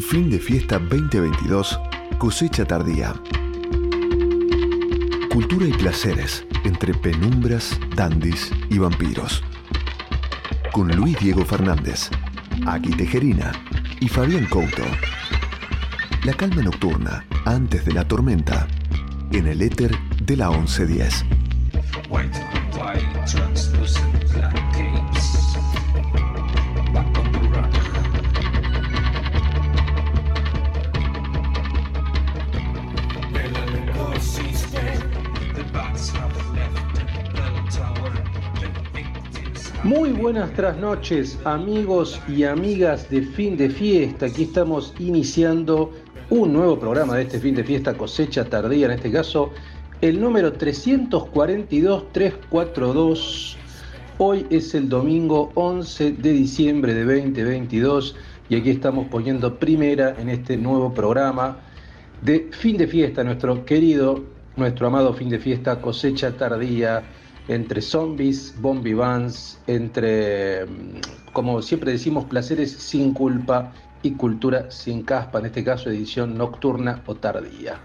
Fin de fiesta 2022, cosecha tardía. Cultura y placeres entre penumbras, dandis y vampiros. Con Luis Diego Fernández, Aki Tejerina y Fabián Couto. La calma nocturna antes de la tormenta en el éter de la 1110. Buenas noches, amigos y amigas de fin de fiesta. Aquí estamos iniciando un nuevo programa de este fin de fiesta cosecha tardía, en este caso el número 342-342. Hoy es el domingo 11 de diciembre de 2022 y aquí estamos poniendo primera en este nuevo programa de fin de fiesta, nuestro querido, nuestro amado fin de fiesta cosecha tardía entre zombies, bombi vans, entre, mm, como siempre decimos, placeres sin culpa y cultura sin caspa, en este caso edición nocturna o tardía.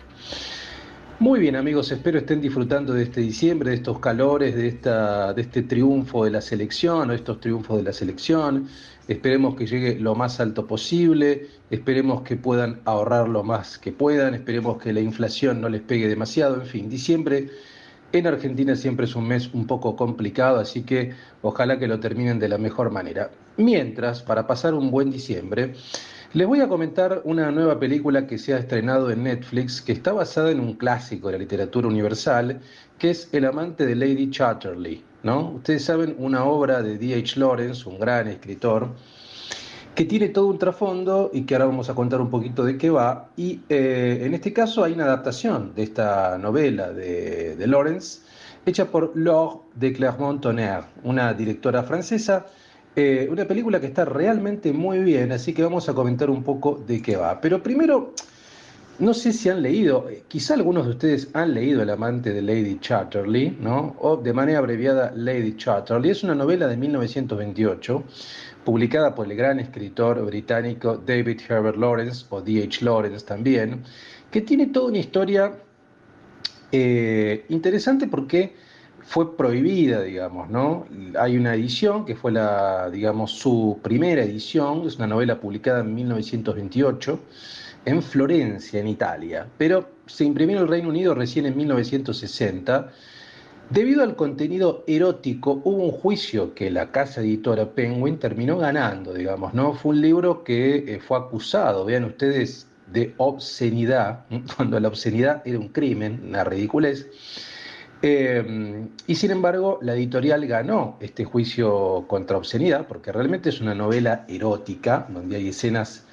Muy bien amigos, espero estén disfrutando de este diciembre, de estos calores, de, esta, de este triunfo de la selección o estos triunfos de la selección. Esperemos que llegue lo más alto posible, esperemos que puedan ahorrar lo más que puedan, esperemos que la inflación no les pegue demasiado, en fin, diciembre en Argentina siempre es un mes un poco complicado, así que ojalá que lo terminen de la mejor manera. Mientras, para pasar un buen diciembre, les voy a comentar una nueva película que se ha estrenado en Netflix, que está basada en un clásico de la literatura universal, que es El amante de Lady Chatterley. ¿no? Ustedes saben, una obra de D.H. Lawrence, un gran escritor, que tiene todo un trasfondo y que ahora vamos a contar un poquito de qué va. Y eh, en este caso hay una adaptación de esta novela de, Lawrence, hecha por Laure de Clermont-Tonnerre, una directora francesa. Eh, una película que está realmente muy bien, así que vamos a comentar un poco de qué va. Pero primero, no sé si han leído, quizá algunos de ustedes han leído El amante de Lady Chatterley, ¿no? O de manera abreviada Lady Chatterley. Es una novela de 1928 publicada por el gran escritor británico David Herbert Lawrence, o D.H. Lawrence también, que tiene toda una historia eh, interesante porque fue prohibida, digamos, ¿no? Hay una edición que fue la, digamos, su primera edición, es una novela publicada en 1928 en Florencia, en Italia, pero se imprimió en el Reino Unido recién en 1960 Debido al contenido erótico, hubo un juicio que la casa editora Penguin terminó ganando, digamos, ¿no? Fue un libro que eh, fue acusado, vean ustedes, de obscenidad, cuando la obscenidad era un crimen, una ridiculez. Eh, y sin embargo, la editorial ganó este juicio contra obscenidad, porque realmente es una novela erótica, donde hay escenas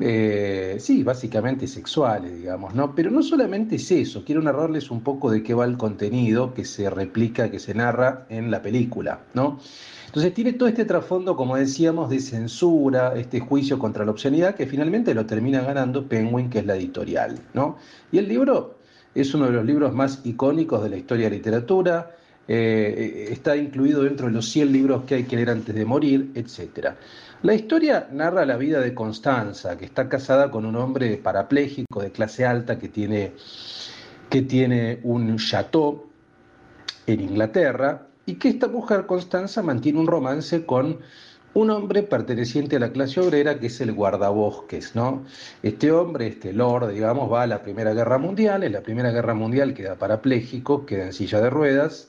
eh, sí, básicamente sexuales, digamos, ¿no? Pero no solamente es eso, quiero narrarles un poco de qué va el contenido que se replica, que se narra en la película, ¿no? Entonces tiene todo este trasfondo, como decíamos, de censura, este juicio contra la obscenidad, que finalmente lo termina ganando Penguin, que es la editorial, ¿no? Y el libro es uno de los libros más icónicos de la historia de la literatura, eh, está incluido dentro de los 100 libros que hay que leer antes de morir, etc. La historia narra la vida de Constanza, que está casada con un hombre parapléjico de clase alta que tiene, que tiene un chateau en Inglaterra y que esta mujer, Constanza, mantiene un romance con un hombre perteneciente a la clase obrera que es el guardabosques, ¿no? Este hombre, este lord, digamos, va a la Primera Guerra Mundial, en la Primera Guerra Mundial queda parapléjico, queda en silla de ruedas,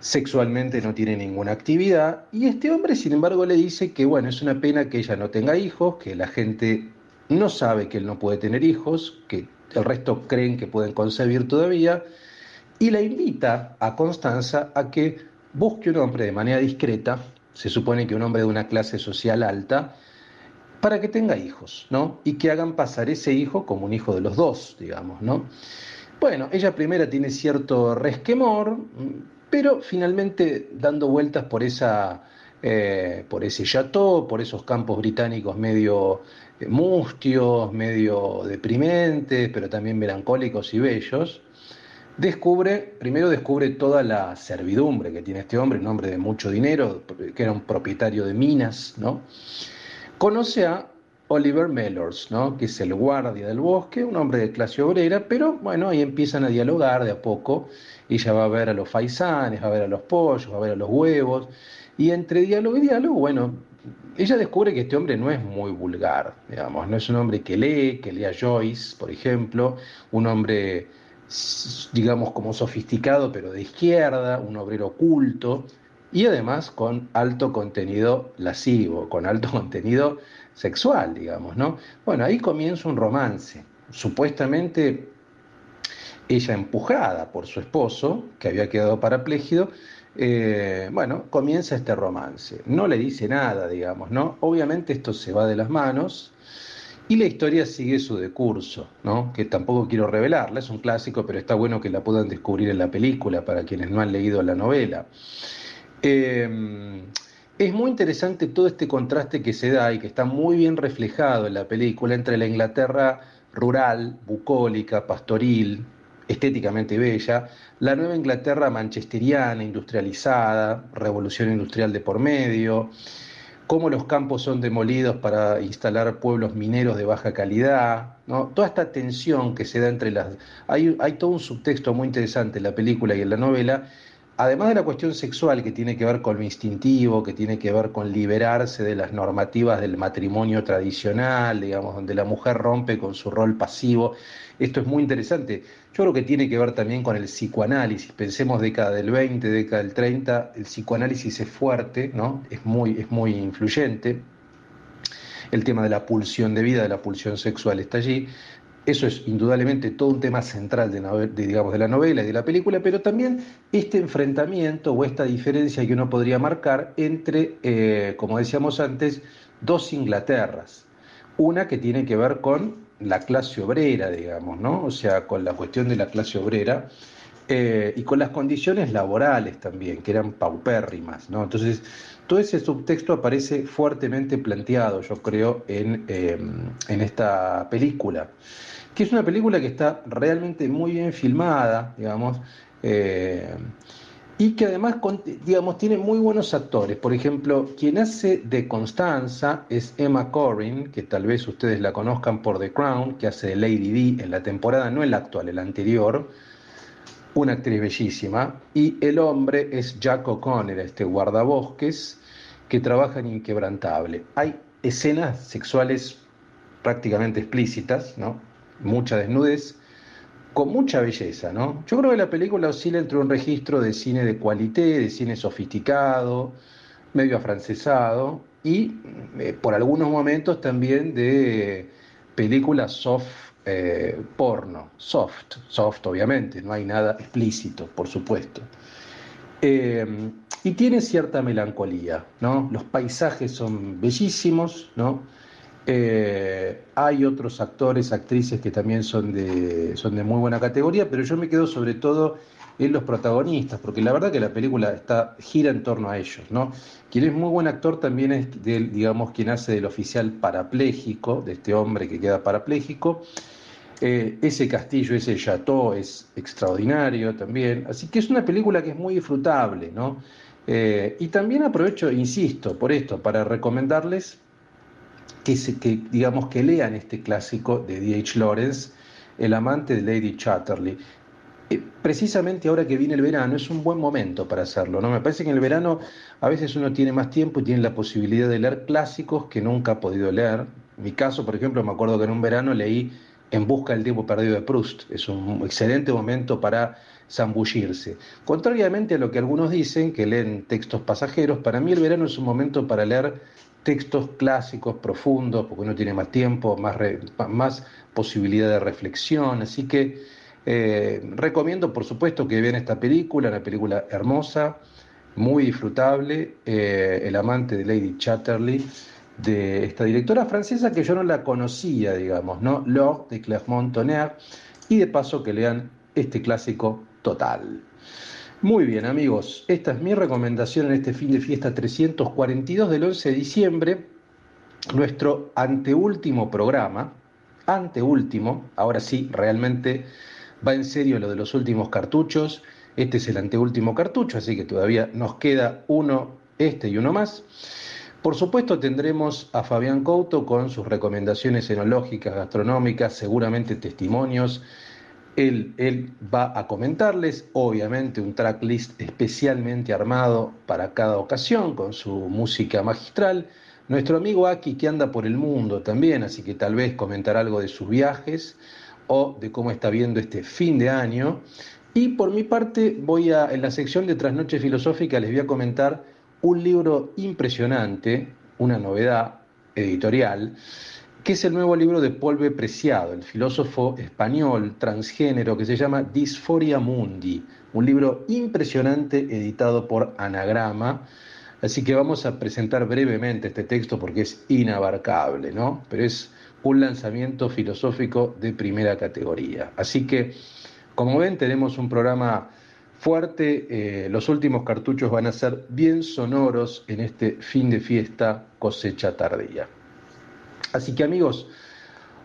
sexualmente no tiene ninguna actividad y este hombre sin embargo le dice que bueno, es una pena que ella no tenga hijos, que la gente no sabe que él no puede tener hijos, que el resto creen que pueden concebir todavía y la invita a Constanza a que busque un hombre de manera discreta, se supone que un hombre de una clase social alta, para que tenga hijos, ¿no? Y que hagan pasar ese hijo como un hijo de los dos, digamos, ¿no? Bueno, ella primero tiene cierto resquemor, pero finalmente dando vueltas por, esa, eh, por ese chateau, por esos campos británicos medio eh, mustios, medio deprimentes, pero también melancólicos y bellos, descubre, primero descubre toda la servidumbre que tiene este hombre, un hombre de mucho dinero, que era un propietario de minas, ¿no? Conoce a Oliver Mellors, ¿no? que es el guardia del bosque, un hombre de clase obrera, pero bueno, ahí empiezan a dialogar de a poco. Ella va a ver a los faisanes, va a ver a los pollos, va a ver a los huevos, y entre diálogo y diálogo, bueno, ella descubre que este hombre no es muy vulgar, digamos, no es un hombre que lee, que lee a Joyce, por ejemplo, un hombre, digamos, como sofisticado, pero de izquierda, un obrero oculto, y además con alto contenido lascivo, con alto contenido sexual, digamos, ¿no? Bueno, ahí comienza un romance. Supuestamente ella empujada por su esposo, que había quedado parapléjico, eh, bueno, comienza este romance. No le dice nada, digamos, ¿no? Obviamente esto se va de las manos y la historia sigue su decurso, ¿no? Que tampoco quiero revelarla, es un clásico, pero está bueno que la puedan descubrir en la película para quienes no han leído la novela. Eh, es muy interesante todo este contraste que se da y que está muy bien reflejado en la película entre la Inglaterra rural, bucólica, pastoril, estéticamente bella, la nueva Inglaterra manchesteriana, industrializada, revolución industrial de por medio, cómo los campos son demolidos para instalar pueblos mineros de baja calidad, ¿no? toda esta tensión que se da entre las... Hay, hay todo un subtexto muy interesante en la película y en la novela además de la cuestión sexual que tiene que ver con lo instintivo, que tiene que ver con liberarse de las normativas del matrimonio tradicional, digamos, donde la mujer rompe con su rol pasivo, esto es muy interesante. Yo creo que tiene que ver también con el psicoanálisis. Pensemos década del 20, década del 30, el psicoanálisis es fuerte, ¿no? Es muy, es muy influyente. El tema de la pulsión de vida, de la pulsión sexual está allí. Eso es indudablemente todo un tema central de, digamos, de la novela y de la película, pero también este enfrentamiento o esta diferencia que uno podría marcar entre, eh, como decíamos antes, dos Inglaterras. Una que tiene que ver con la clase obrera, digamos, ¿no? O sea, con la cuestión de la clase obrera eh, y con las condiciones laborales también, que eran paupérrimas, ¿no? Entonces, todo ese subtexto aparece fuertemente planteado, yo creo, en, eh, en esta película que es una película que está realmente muy bien filmada, digamos, eh, y que además, digamos, tiene muy buenos actores. Por ejemplo, quien hace de Constanza es Emma Corrin, que tal vez ustedes la conozcan por The Crown, que hace de Lady D en la temporada, no en la actual, en la anterior, una actriz bellísima, y el hombre es Jack O'Connor, este guardabosques, que trabaja en Inquebrantable. Hay escenas sexuales prácticamente explícitas, ¿no? mucha desnudez, con mucha belleza, ¿no? Yo creo que la película oscila entre un registro de cine de cualité, de cine sofisticado, medio afrancesado, y eh, por algunos momentos también de películas soft eh, porno, soft, soft obviamente, no hay nada explícito, por supuesto. Eh, y tiene cierta melancolía, ¿no? Los paisajes son bellísimos, ¿no? Eh, hay otros actores, actrices que también son de, son de muy buena categoría, pero yo me quedo sobre todo en los protagonistas, porque la verdad que la película está, gira en torno a ellos, ¿no? Quien es muy buen actor también es, digamos, quien hace del oficial parapléjico, de este hombre que queda parapléjico. Eh, ese castillo, ese chateau es extraordinario también, así que es una película que es muy disfrutable, ¿no? Eh, y también aprovecho, insisto, por esto, para recomendarles que, digamos, que lean este clásico de D.H. Lawrence, El amante de Lady Chatterley. Eh, precisamente ahora que viene el verano es un buen momento para hacerlo, ¿no? Me parece que en el verano a veces uno tiene más tiempo y tiene la posibilidad de leer clásicos que nunca ha podido leer. En mi caso, por ejemplo, me acuerdo que en un verano leí En busca del tiempo perdido de Proust. Es un excelente momento para zambullirse. Contrariamente a lo que algunos dicen, que leen textos pasajeros, para mí el verano es un momento para leer textos clásicos, profundos, porque uno tiene más tiempo, más, más posibilidad de reflexión. Así que eh, recomiendo, por supuesto, que vean esta película, una película hermosa, muy disfrutable, eh, El amante de Lady Chatterley, de esta directora francesa que yo no la conocía, digamos, ¿no? Lord de Clermont-Tonnerre, y de paso que lean este clásico total. Muy bien amigos, esta es mi recomendación en este fin de fiesta 342 del 11 de diciembre, nuestro anteúltimo programa, anteúltimo, ahora sí, realmente va en serio lo de los últimos cartuchos, este es el anteúltimo cartucho, así que todavía nos queda uno, este y uno más. Por supuesto tendremos a Fabián Couto con sus recomendaciones enológicas, gastronómicas, seguramente testimonios. Él, va a comentarles, obviamente, un tracklist especialmente armado para cada ocasión con su música magistral. Nuestro amigo Aki que anda por el mundo también, así que tal vez comentar algo de sus viajes o de cómo está viendo este fin de año. Y por mi parte, voy a, en la sección de Trasnoche Filosófica, les voy a comentar un libro impresionante, una novedad editorial, que es el nuevo libro de Paul. Preciado, el filósofo español transgénero que se llama Disforia Mundi, un libro impresionante editado por Anagrama. Así que vamos a presentar brevemente este texto porque es inabarcable, ¿no? Pero es un lanzamiento filosófico de primera categoría. Así que, como ven, tenemos un programa fuerte. Eh, los últimos cartuchos van a ser bien sonoros en este fin de fiesta cosecha tardía. Así que amigos,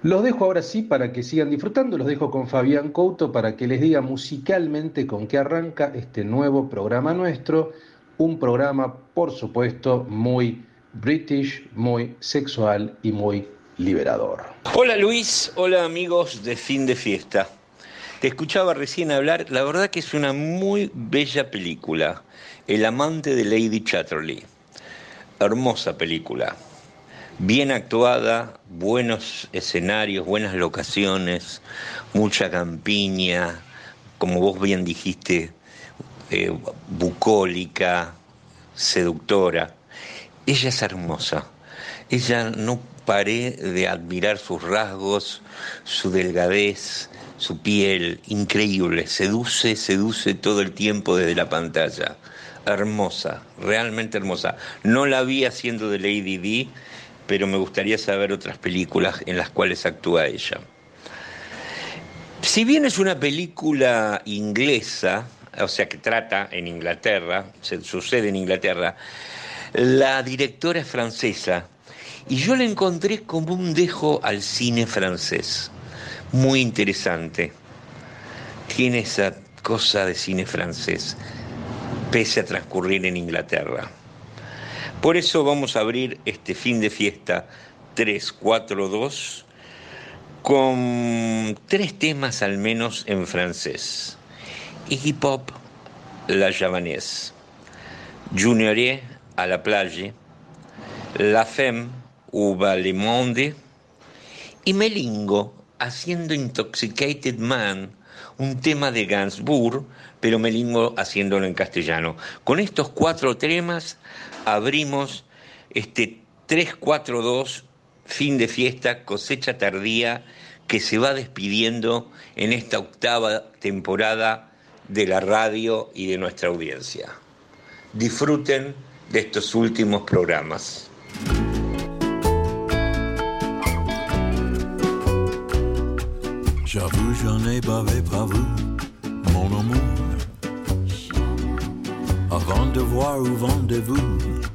los dejo ahora sí para que sigan disfrutando, los dejo con Fabián Couto para que les diga musicalmente con qué arranca este nuevo programa nuestro, un programa por supuesto muy british, muy sexual y muy liberador. Hola Luis, hola amigos de fin de fiesta. Te escuchaba recién hablar, la verdad que es una muy bella película, El amante de Lady Chatterley. Hermosa película, bien actuada, buenos escenarios, buenas locaciones, mucha campiña, como vos bien dijiste, eh, bucólica, seductora. Ella es hermosa. Ella no paré de admirar sus rasgos, su delgadez, su piel, increíble, seduce, seduce todo el tiempo desde la pantalla. Hermosa, realmente hermosa. No la vi haciendo de Lady D, pero me gustaría saber otras películas en las cuales actúa ella. Si bien es una película inglesa, o sea que trata en Inglaterra, se sucede en Inglaterra, la directora es francesa y yo la encontré como un dejo al cine francés muy interesante. Tiene esa cosa de cine francés, pese a transcurrir en Inglaterra. Por eso vamos a abrir este fin de fiesta 342 con tres temas al menos en francés. Iggy Pop, La Javanaise, Juniorier à la plage, La Femme ou Monde y Melingo haciendo Intoxicated Man, un tema de Gainsbourg, pero Melingo haciéndolo en castellano. Con estos cuatro temas abrimos este 342 fin de fiesta, cosecha tardía, que se va despidiendo en esta octava temporada de la radio y de nuestra audiencia. Disfruten de estos últimos programas. Mon. Rendez-vous ou rendez-vous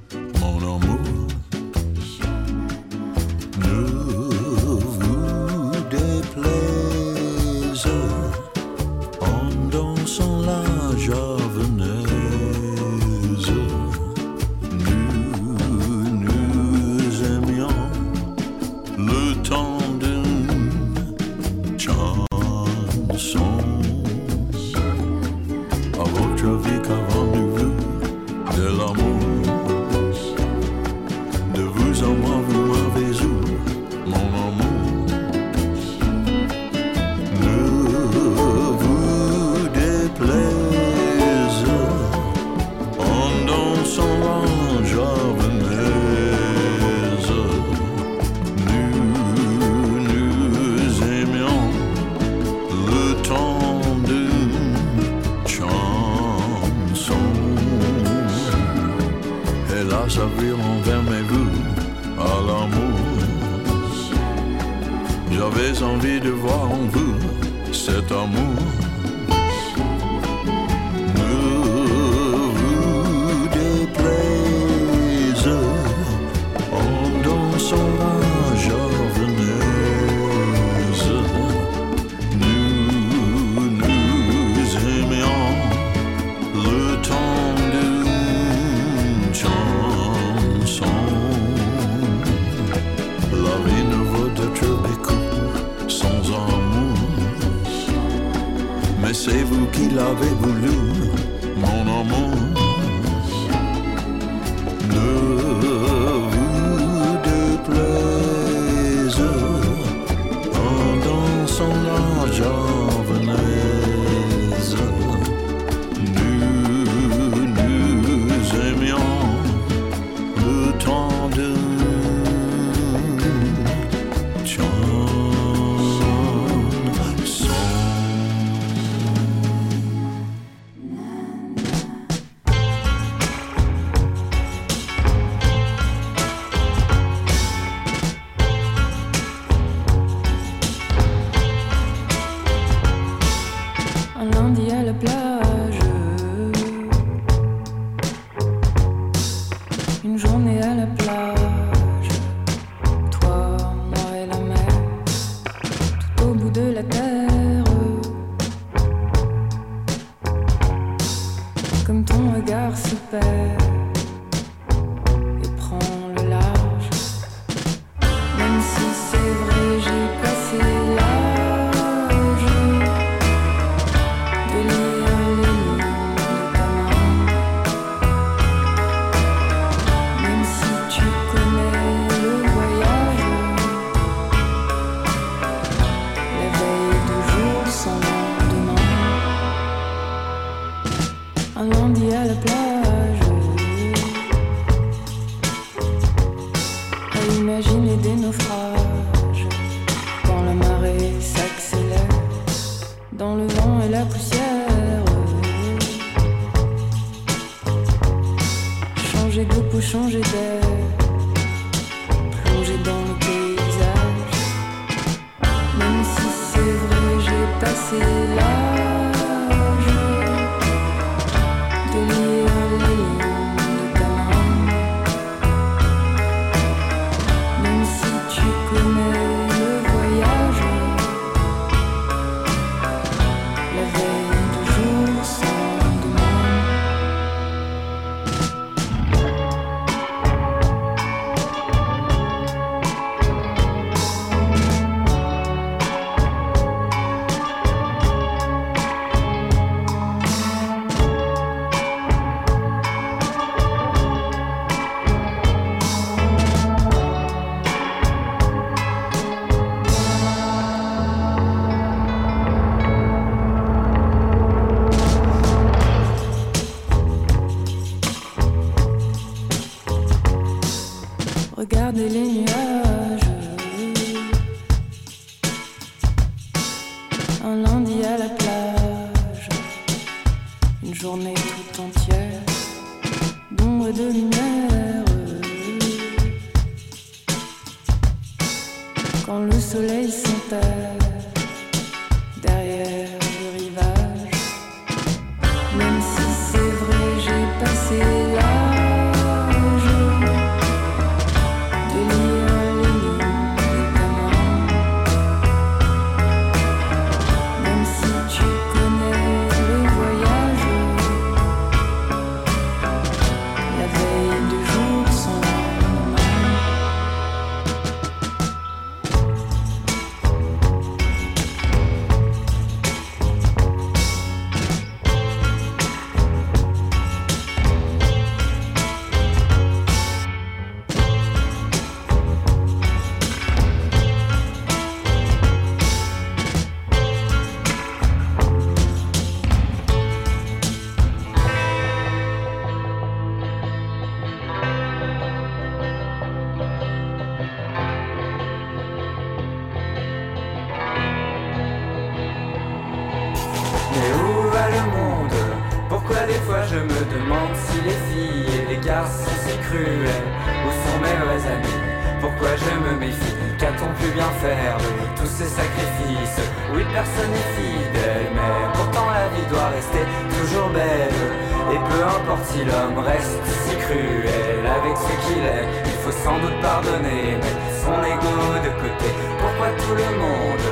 pardonner, mettre son ego de côté. Pourquoi tout le monde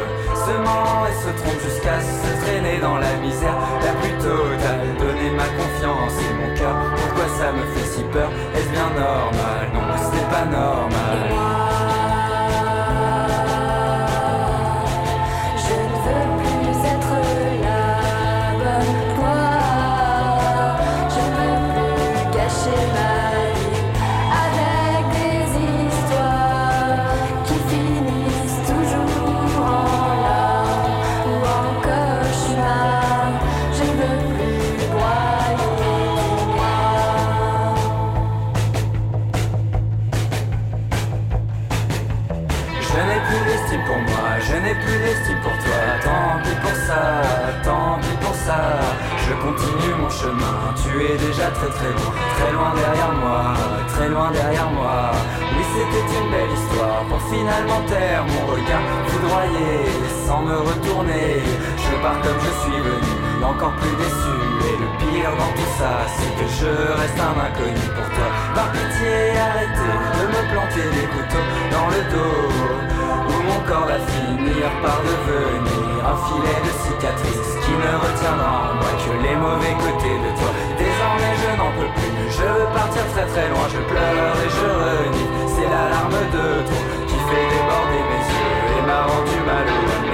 se ment et se trompe jusqu'à se traîner dans la misère? La plus totale Donner ma confiance et mon cœur, pourquoi ça me fait si peur? Est-ce bien normal? Non, c'est pas normal. Tu es déjà très très loin, très loin derrière moi, très loin derrière moi. Oui, c'était une belle histoire pour finalement taire mon regard foudroyé sans me retourner. Je pars comme je suis venu, encore plus déçu. Et le pire dans tout ça, c'est que je reste un inconnu pour toi. Par pitié, arrêtez de me planter des couteaux dans le dos. Où mon corps va finir par devenir un filet de cicatrices ne retiendra en moi que les mauvais côtés de toi. Désormais je n'en peux plus, je veux partir très très loin, je pleure et je renie. C'est l'alarme de trop qui fait déborder mes yeux et m'a rendu malheureux.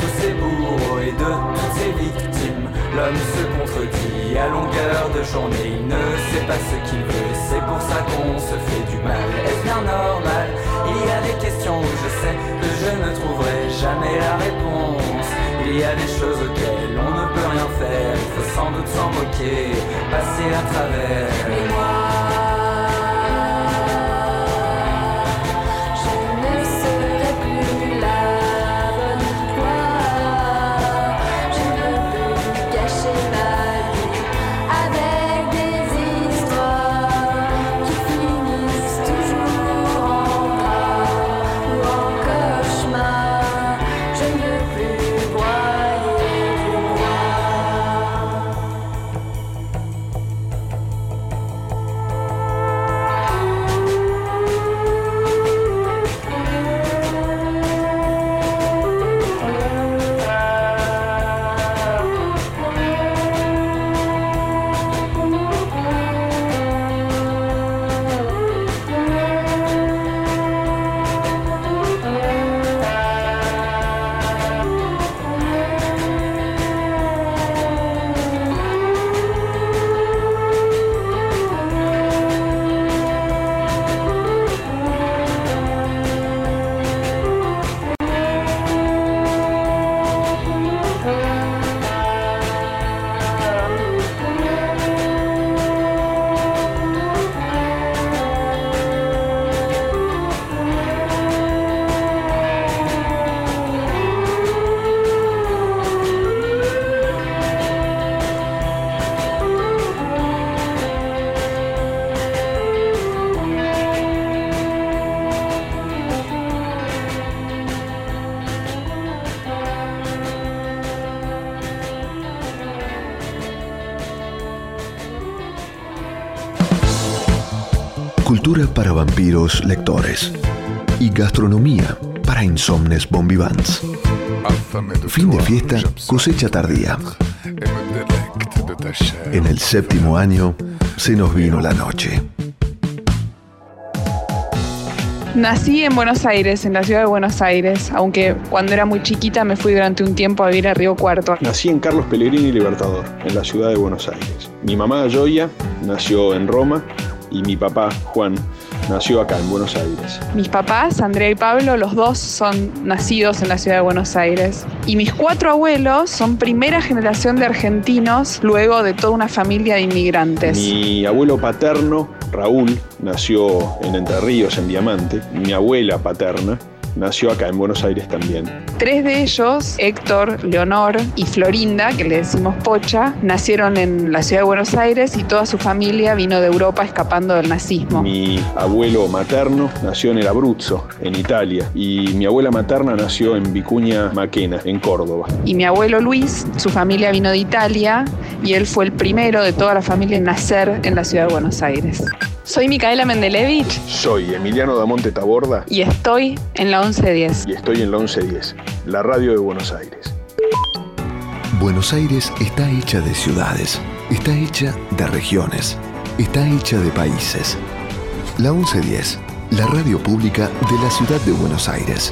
et de toutes ces victimes. L'homme se contredit à longueur de journée, il ne sait pas ce qu'il veut, c'est pour ça qu'on se fait du mal. Est-ce bien normal? Il y a des questions où je sais que je ne trouverai jamais la réponse. Il y a des choses auxquelles on ne peut rien faire, il faut sans doute s'en moquer, passer à travers. Cultura para vampiros lectores. Y gastronomía para insomnes bombivans. Fin de fiesta, cosecha tardía. En el séptimo año se nos vino la noche. Nací en Buenos Aires, en la ciudad de Buenos Aires, aunque cuando era muy chiquita me fui durante un tiempo a vivir a Río Cuarto. Nací en Carlos Pellegrini Libertador, en la ciudad de Buenos Aires. Mi mamá Joya nació en Roma y mi papá Juan nació acá en Buenos Aires. Mis papás, Andrea y Pablo, los dos son nacidos en la ciudad de Buenos Aires. Y mis cuatro abuelos son primera generación de argentinos, luego de toda una familia de inmigrantes. Mi abuelo paterno, Raúl, nació en Entre Ríos, en Diamante. Mi abuela paterna, nació acá en Buenos Aires también. Tres de ellos, Héctor, Leonor y Florinda, que le decimos Pocha, nacieron en la ciudad de Buenos Aires y toda su familia vino de Europa escapando del nazismo. Mi abuelo materno nació en el Abruzzo, en Italia, y mi abuela materna nació en Vicuña Maquena, en Córdoba. Y mi abuelo Luis, su familia vino de Italia y él fue el primero de toda la familia en nacer en la ciudad de Buenos Aires. Soy Micaela Mendelevich Soy Emiliano Damonte Taborda y estoy en la 1110. y estoy en la 1110, la radio de Buenos Aires. Buenos Aires está hecha de ciudades, está hecha de regiones, está hecha de países. La 1110, la radio pública de la ciudad de Buenos Aires.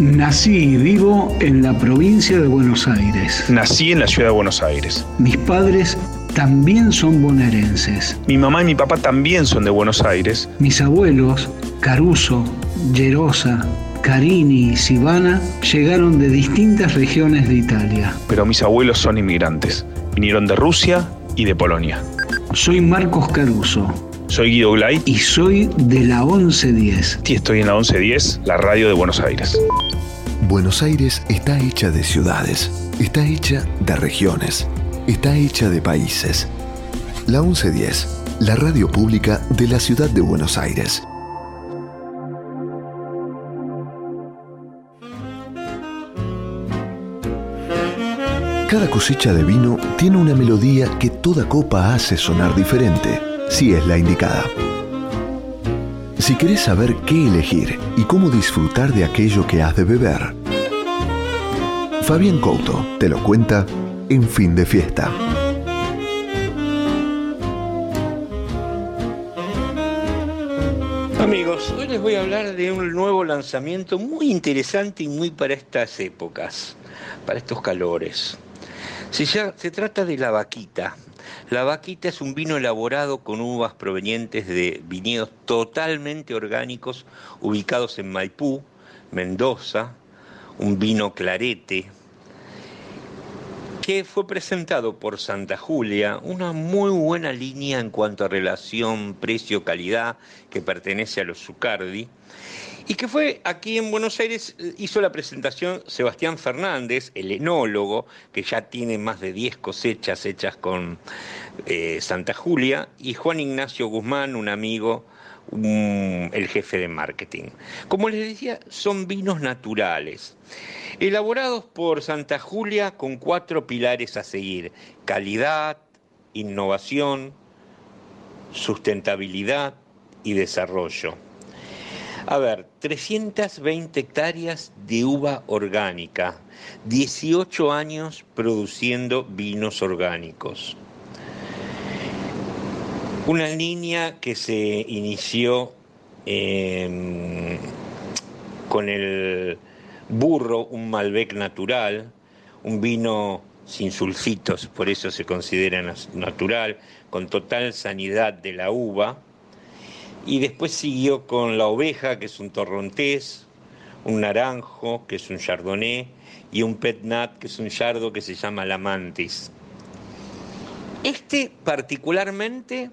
Nací y vivo en la provincia de Buenos Aires. Nací en la ciudad de Buenos Aires. Mis padres también son bonaerenses. Mi mamá y mi papá también son de Buenos Aires. Mis abuelos, Caruso, Gerosa, Carini y Sivana, llegaron de distintas regiones de Italia. pero mis abuelos son inmigrantes. Vinieron de Rusia y de Polonia. Soy Marcos Caruso Soy Guido Glay y soy de la 1110. y estoy en la 1110, la radio de Buenos Aires. Buenos Aires está hecha de ciudades, está hecha de regiones, está hecha de países. La 1110, la radio pública de la ciudad de Buenos Aires. Cada cosecha de vino tiene una melodía que toda copa hace sonar diferente, si es la indicada. Si querés saber qué elegir y cómo disfrutar de aquello que has de beber, Fabián Couto te lo cuenta en fin de fiesta. Amigos, hoy les voy a hablar de un nuevo lanzamiento muy interesante y muy para estas épocas, para estos calores. Se, ya- se trata de la vaquita. La vaquita es un vino elaborado con uvas provenientes de viñedos totalmente orgánicos ubicados en Maipú, Mendoza, un vino clarete, que fue presentado por Santa Julia, una muy buena línea en cuanto a relación precio-calidad que pertenece a los Zucardi, y que fue aquí en Buenos Aires, eh, hizo la presentación Sebastián Fernández, el enólogo, que ya tiene más de 10 cosechas hechas con eh, Santa Julia, y Juan Ignacio Guzmán, un amigo, el jefe de marketing. Como les decía, son vinos naturales, elaborados por Santa Julia con cuatro pilares a seguir, calidad, innovación, sustentabilidad y desarrollo. A ver, 320 hectáreas de uva orgánica, 18 años produciendo vinos orgánicos. Una línea que se inició eh, con el burro, un Malbec natural, un vino sin sulfitos, por eso se considera natural, con total sanidad de la uva. Y después siguió con la oveja, que es un torrontés, un naranjo, que es un chardonnay, y un petnat, que es un yardo que se llama la mantis. Este particularmente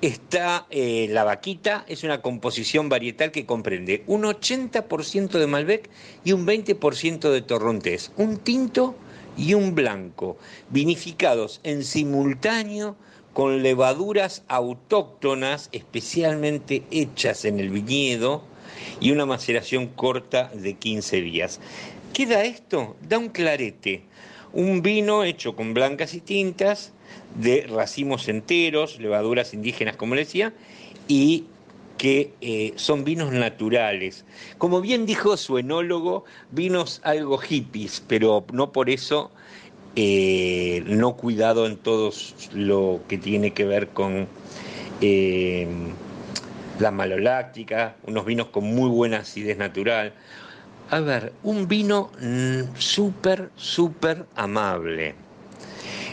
está, eh, la vaquita, es una composición varietal que comprende un 80% de Malbec y un 20% de torrontés, un tinto y un blanco, vinificados en simultáneo con levaduras autóctonas especialmente hechas en el viñedo y una maceración corta de 15 días. ¿Qué da esto? Da un clarete, un vino hecho con blancas y tintas, de racimos enteros, levaduras indígenas, como le decía, y que eh, son vinos naturales. Como bien dijo su enólogo, vinos algo hippies, pero no por eso eh, no cuidado en todo lo que tiene que ver con eh, la maloláctica, unos vinos con muy buena acidez natural. A ver, un vino mm, súper, súper amable.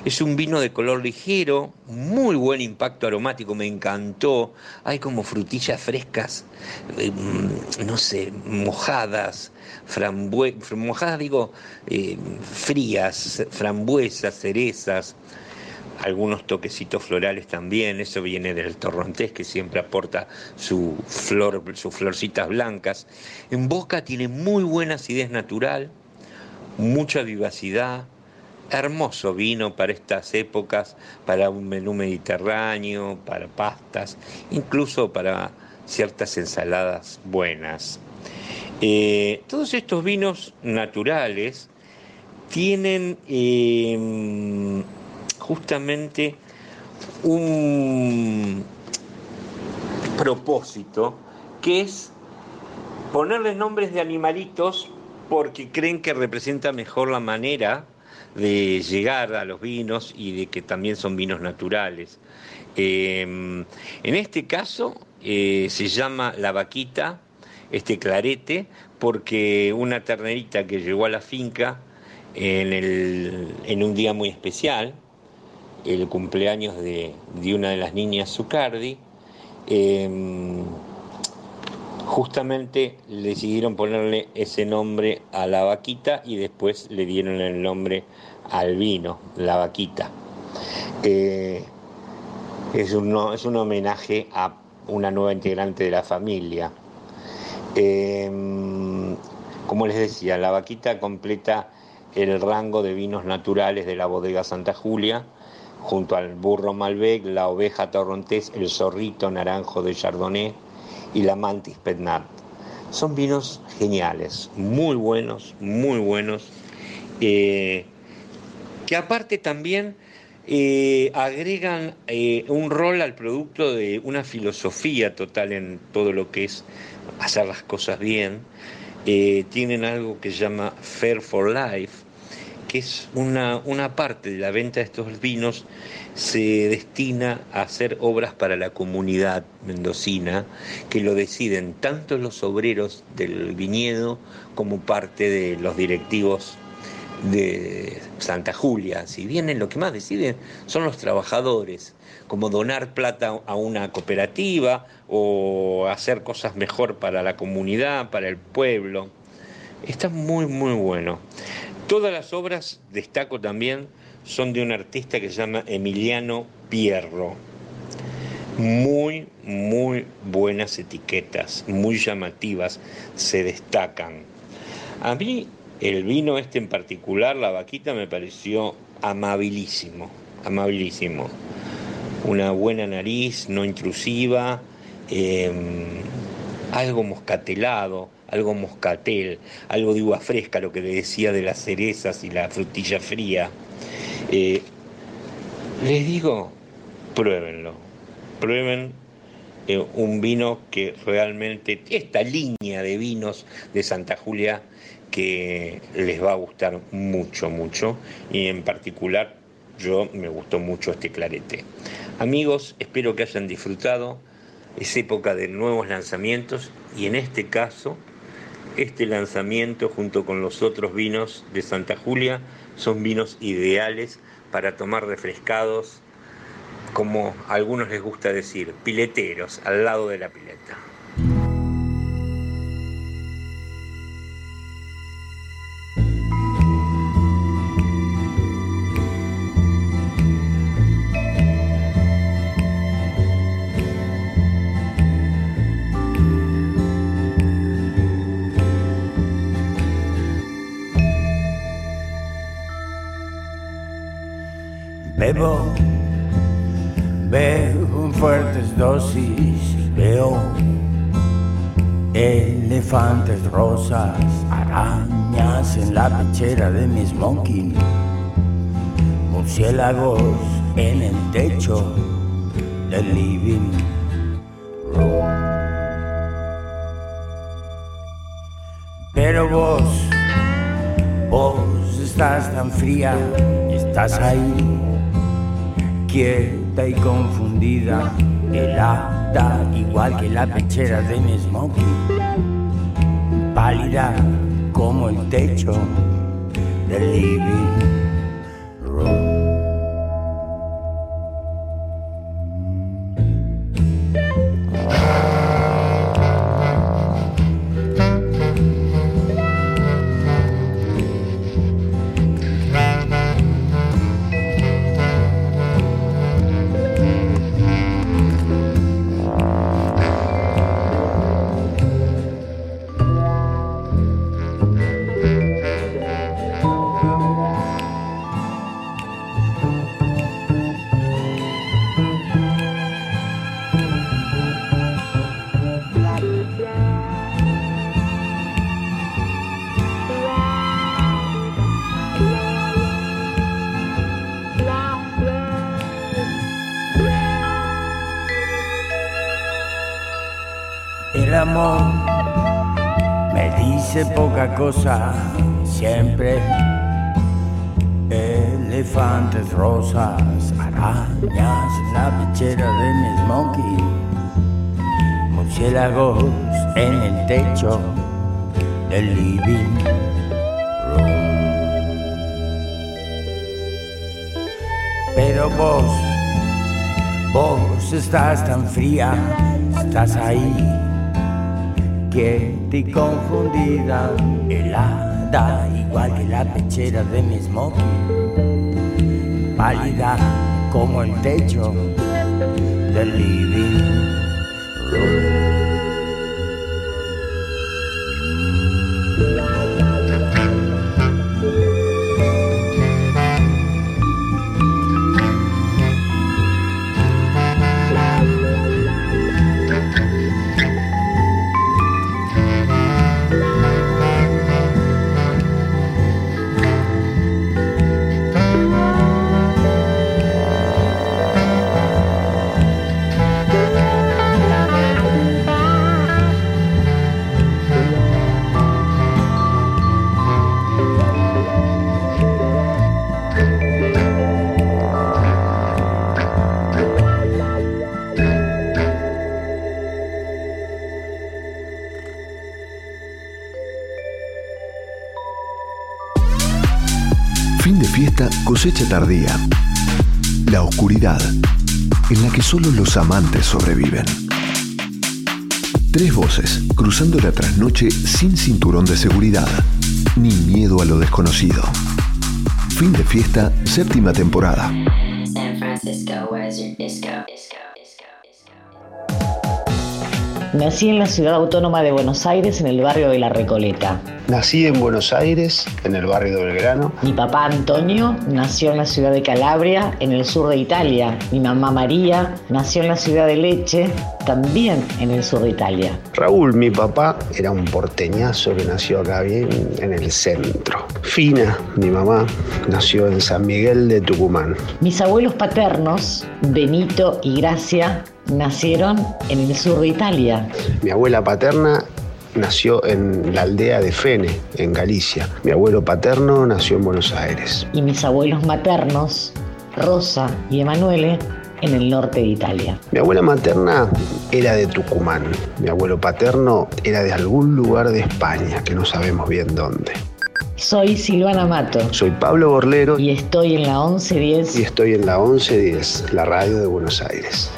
Es un vino de color ligero, muy buen impacto aromático, me encantó. Hay como frutillas frescas, eh, mm, no sé, mojadas, frambue mojadas digo, eh, frías, frambuesas, cerezas, algunos toquecitos florales también, eso viene del torrontés que siempre aporta su flor, sus florcitas blancas. En boca tiene muy buena acidez natural, mucha vivacidad, hermoso vino para estas épocas, para un menú mediterráneo, para pastas, incluso para ciertas ensaladas buenas. Eh, todos estos vinos naturales tienen eh, justamente un propósito que es ponerles nombres de animalitos porque creen que representa mejor la manera de llegar a los vinos y de que también son vinos naturales. Em, en este caso eh, se llama la vaquita, este clarete, porque una ternerita que llegó a la finca en, en un día muy especial, el cumpleaños de, una de las niñas Zucardi, em, justamente decidieron ponerle ese nombre a la vaquita y después le dieron el nombre al vino, la vaquita. Eh, es, un, es un homenaje a una nueva integrante de la familia. Em, como les decía, la vaquita completa el rango de vinos naturales de la bodega Santa Julia junto al burro Malbec, la oveja torrontés, el zorrito naranjo de Chardonnay y la mantis petnat. Son vinos geniales, muy buenos, muy buenos, eh, que aparte también eh, agregan eh, un rol al producto de una filosofía total en todo lo que es hacer las cosas bien. tienen algo que se llama Fair for Life, que es una, una parte de la venta de estos vinos, se destina a hacer obras para la comunidad mendocina, que lo deciden tanto los obreros del viñedo como parte de los directivos de Santa Julia. Si bien lo que más deciden son los trabajadores, como donar plata a una cooperativa o hacer cosas mejor para la comunidad, para el pueblo. Está muy, muy bueno. Todas las obras, destaco también, son de un artista que se llama Emiliano Pierro. Muy, muy buenas etiquetas, muy llamativas, se destacan. A mí el vino este en particular, la vaquita, me pareció amabilísimo, amabilísimo. Una buena nariz, no intrusiva, em, algo moscatelado, algo moscatel, algo de uva fresca, lo que le decía de las cerezas y la frutilla fría. Eh, les digo, pruébenlo, prueben eh, un vino que realmente, esta línea de vinos de Santa Julia que les va a gustar mucho, mucho, y en particular yo me gustó mucho este clarete. Amigos, espero que hayan disfrutado. Es época de nuevos lanzamientos y en este caso este lanzamiento junto con los otros vinos de Santa Julia son vinos ideales para tomar refrescados, como a algunos les gusta decir, pileteros al lado de la pileta. Fuertes dosis, veo elefantes rosas, arañas en la pechera de mis monkey, murciélagos en el techo del living room. Pero vos, vos estás tan fría, estás ahí quieta y confundida. Helada, igual que la pechera de mi smoking, pálida como el techo del living siempre. Elefantes, rosas, arañas la pechera de mi smoking. Murciélagos en el techo del living room. Pero vos, vos estás tan fría, estás ahí y confundida, helada, igual que la pechera de mi smoking, pálida como el techo del living room. Tardía. La oscuridad, en la que solo los amantes sobreviven. Tres voces cruzando la trasnoche sin cinturón de seguridad, ni miedo a lo desconocido. Fin de fiesta, séptima temporada. San Francisco, Nací en la ciudad autónoma de Buenos Aires, en el barrio de La Recoleta. Nací en Buenos Aires, en el barrio de Belgrano. Mi papá Antonio nació en la ciudad de Calabria, en el sur de Italia. Mi mamá María nació en la ciudad de Leche, también en el sur de Italia. Raúl, mi papá, era un porteñazo que nació acá bien en el centro. Fina, mi mamá, nació en San Miguel de Tucumán. Mis abuelos paternos, Benito y Gracia, nacieron en el sur de Italia. Mi abuela paterna nació en la aldea de Fene, en Galicia. Mi abuelo paterno nació en Buenos Aires. Y mis abuelos maternos, Rosa y Emanuele, en el norte de Italia. Mi abuela materna era de Tucumán. Mi abuelo paterno era de algún lugar de España, que no sabemos bien dónde. Soy Silvana Mato. Soy Pablo Borlero. Y estoy en la 1110. Y estoy en la 1110, la radio de Buenos Aires.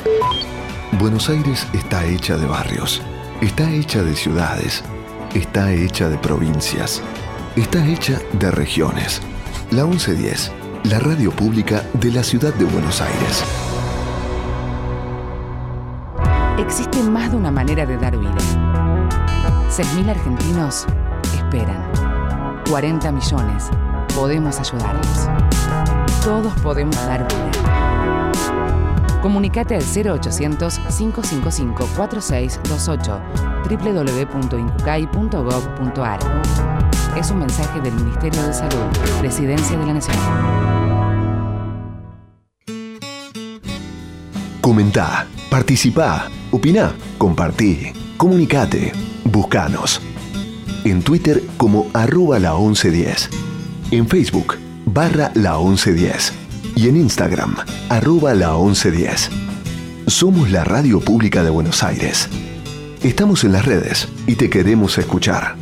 Buenos Aires está hecha de barrios, está hecha de ciudades, está hecha de provincias, está hecha de regiones. La 1110, la radio pública de la ciudad de Buenos Aires. Existe más de una manera de dar vida. 6.000 argentinos esperan. 40 millones. Podemos ayudarlos. Todos podemos dar vida. Comunicate al 0800-555-4628 www.incucay.gov.ar Es un mensaje del Ministerio de Salud, Presidencia de la Nación. Comentá, participá, opina, compartí, comunicate, buscanos. En Twitter como arroba la 1110. En Facebook barra la 1110. Y en Instagram arroba la 1110. Somos la radio pública de Buenos Aires. Estamos en las redes y te queremos escuchar.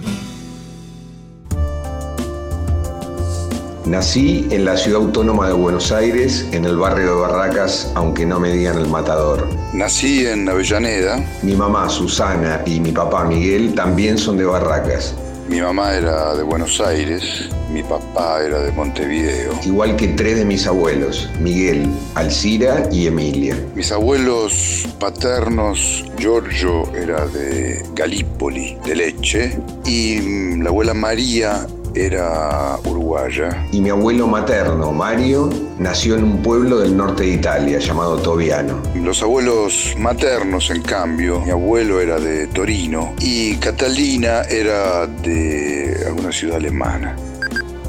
Nací en la ciudad autónoma de Buenos Aires, en el barrio de Barracas, aunque no me digan el matador. Nací en Avellaneda. Mi mamá, Susana, y mi papá, Miguel, también son de Barracas. Mi mamá era de Buenos Aires, mi papá era de Montevideo. Igual que tres de mis abuelos, Miguel, Alcira y Emilia. Mis abuelos paternos, Giorgio era de Galípoli, de Leche, y mm, la abuela María era uruguaya. Y mi abuelo materno, Mario, nació en un pueblo del norte de Italia llamado Tobiano. Los abuelos maternos, en cambio, mi abuelo era de Torino y Catalina era de alguna ciudad alemana.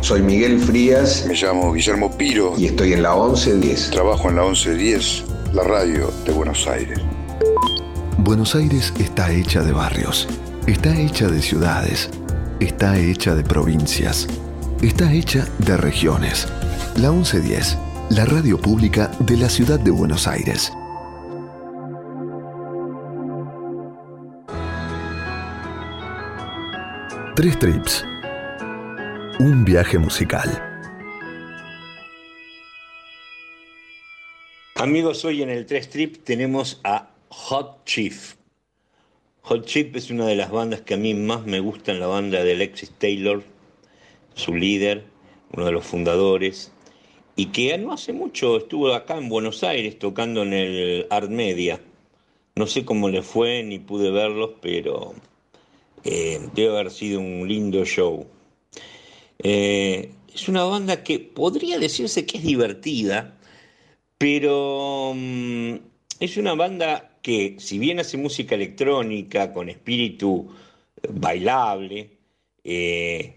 Soy Miguel Frías. Me llamo Guillermo Piro. Y estoy en la 1110. Trabajo en la 1110, la radio de Buenos Aires. Buenos Aires está hecha de barrios, está hecha de ciudades, está hecha de provincias, está hecha de regiones. La 1110, la radio pública de la ciudad de Buenos Aires. Tres trips. Un viaje musical. Amigos, hoy en el 3 Trip tenemos a Hot Chief. Hot Chip es una de las bandas que a mí más me gustan, la banda de Alexis Taylor, su líder, uno de los fundadores, y que no hace mucho estuvo acá en Buenos Aires tocando en el Art Media. No sé cómo le fue ni pude verlos, pero eh, debe haber sido un lindo show. Eh, es una banda que podría decirse que es divertida, pero mm, es una banda que si bien hace música electrónica con espíritu bailable, eh,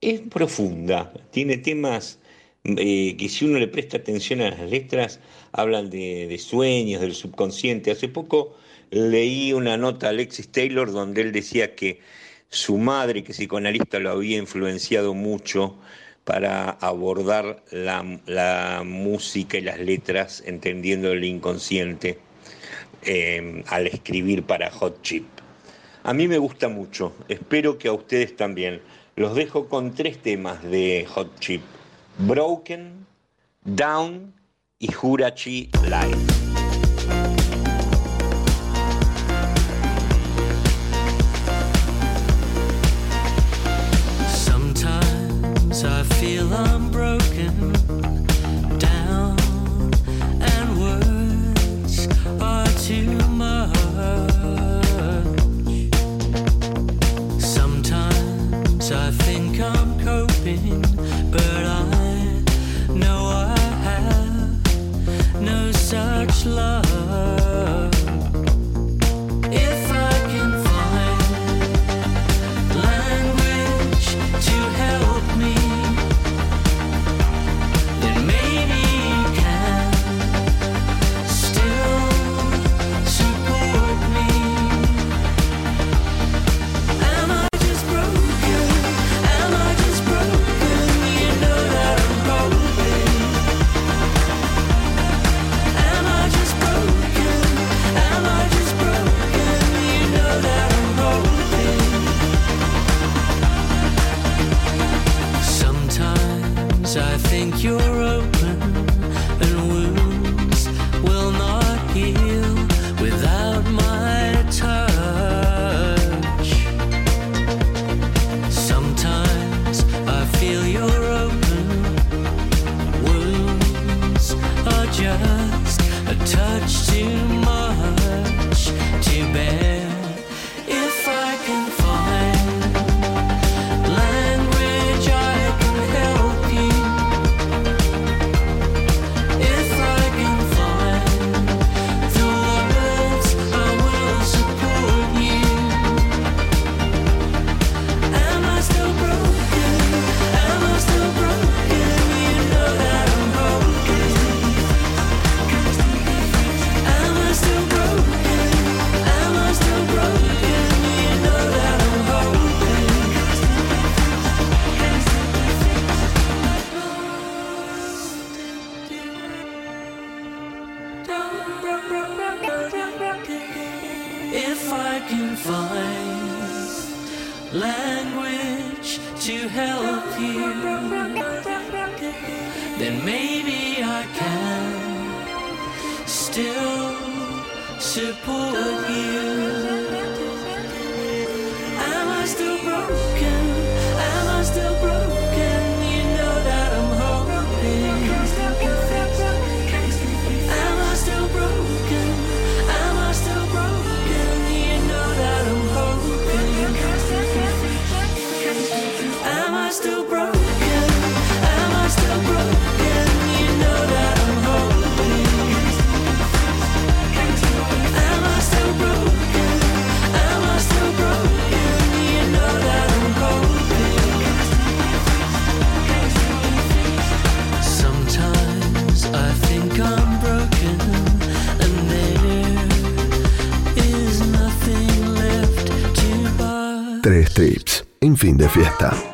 es profunda, tiene temas eh, que si uno le presta atención a las letras, hablan de, sueños, del subconsciente. Hace poco leí una nota a Alexis Taylor donde él decía que su madre, que psicoanalista, lo había influenciado mucho para abordar la, la música y las letras entendiendo el inconsciente. Em, al escribir para Hot Chip. A mí me gusta mucho, espero que a ustedes también. Los dejo con tres temas de Hot Chip. Broken, Down y Hurachi Live. if I can find language to help you, then maybe I can still support you. fin de fiesta.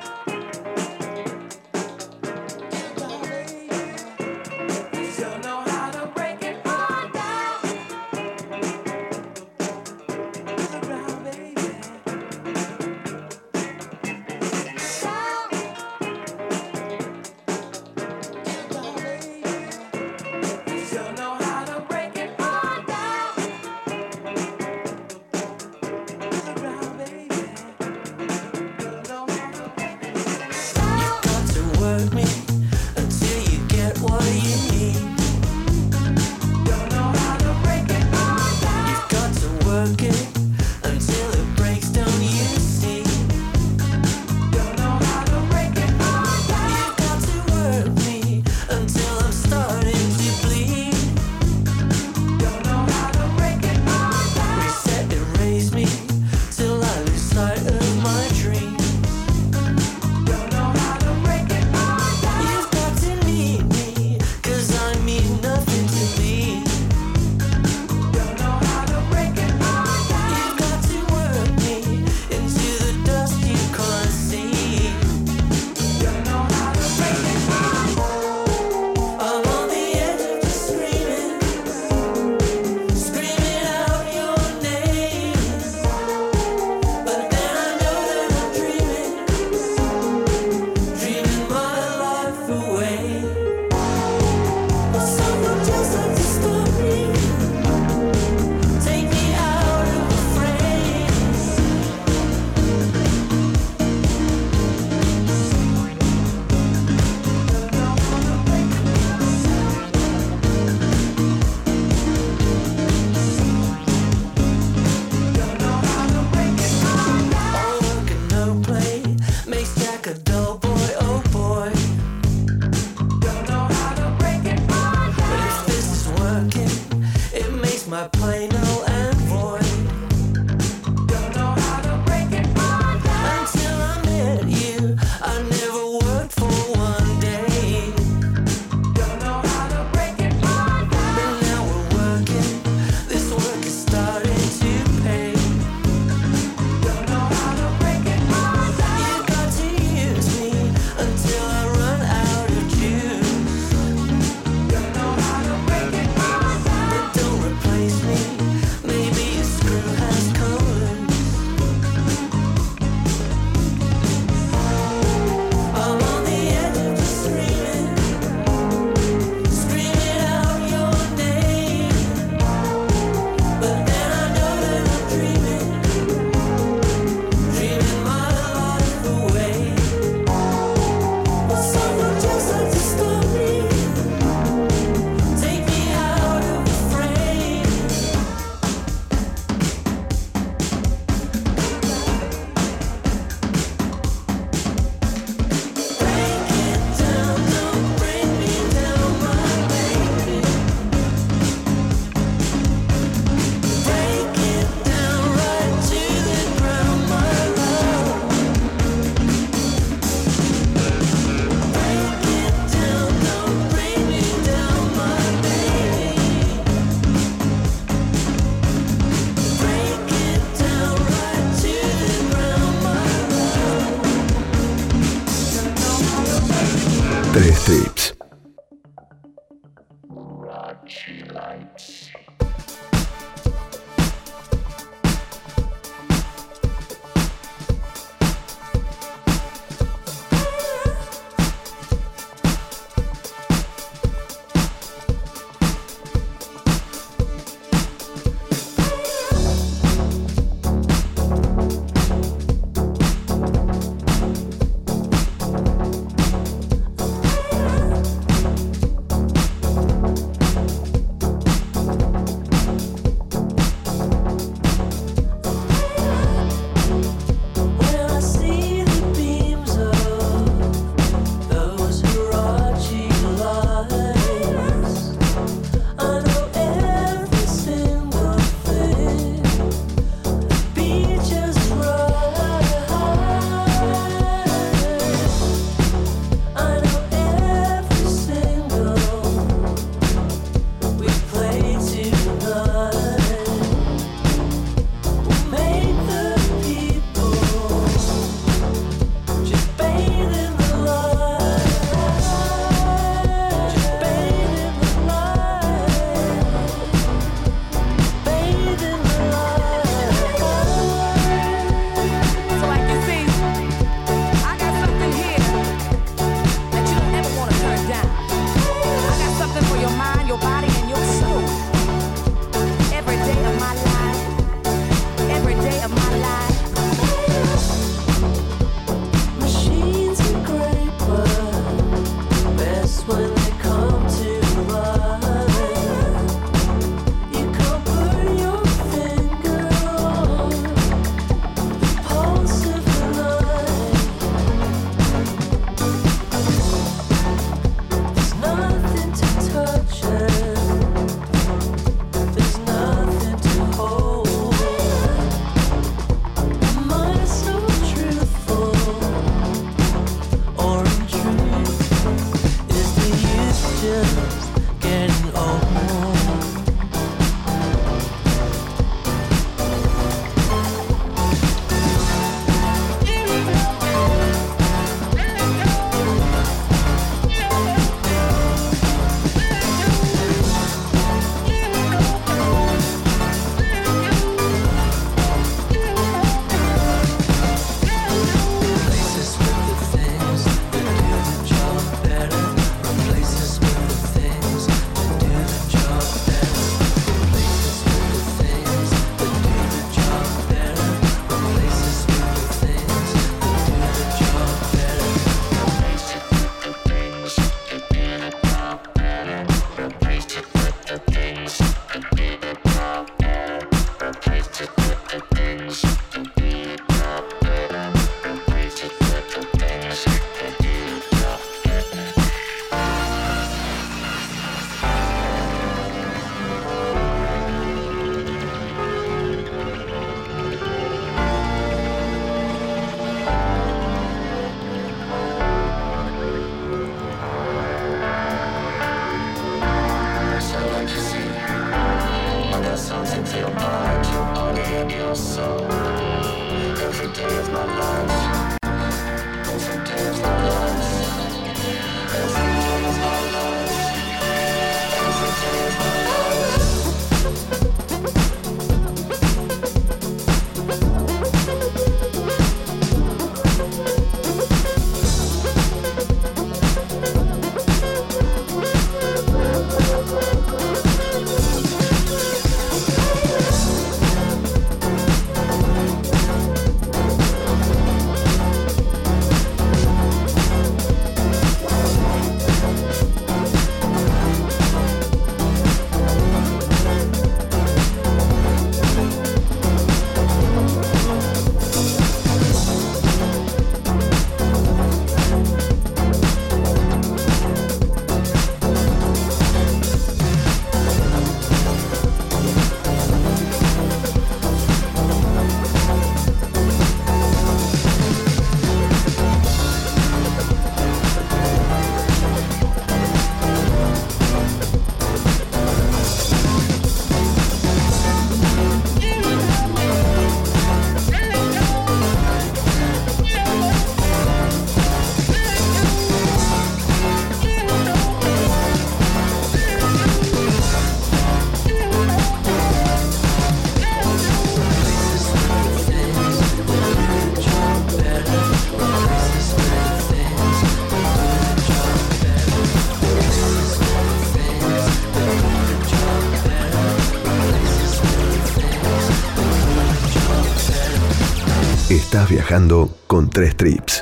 Con tres trips.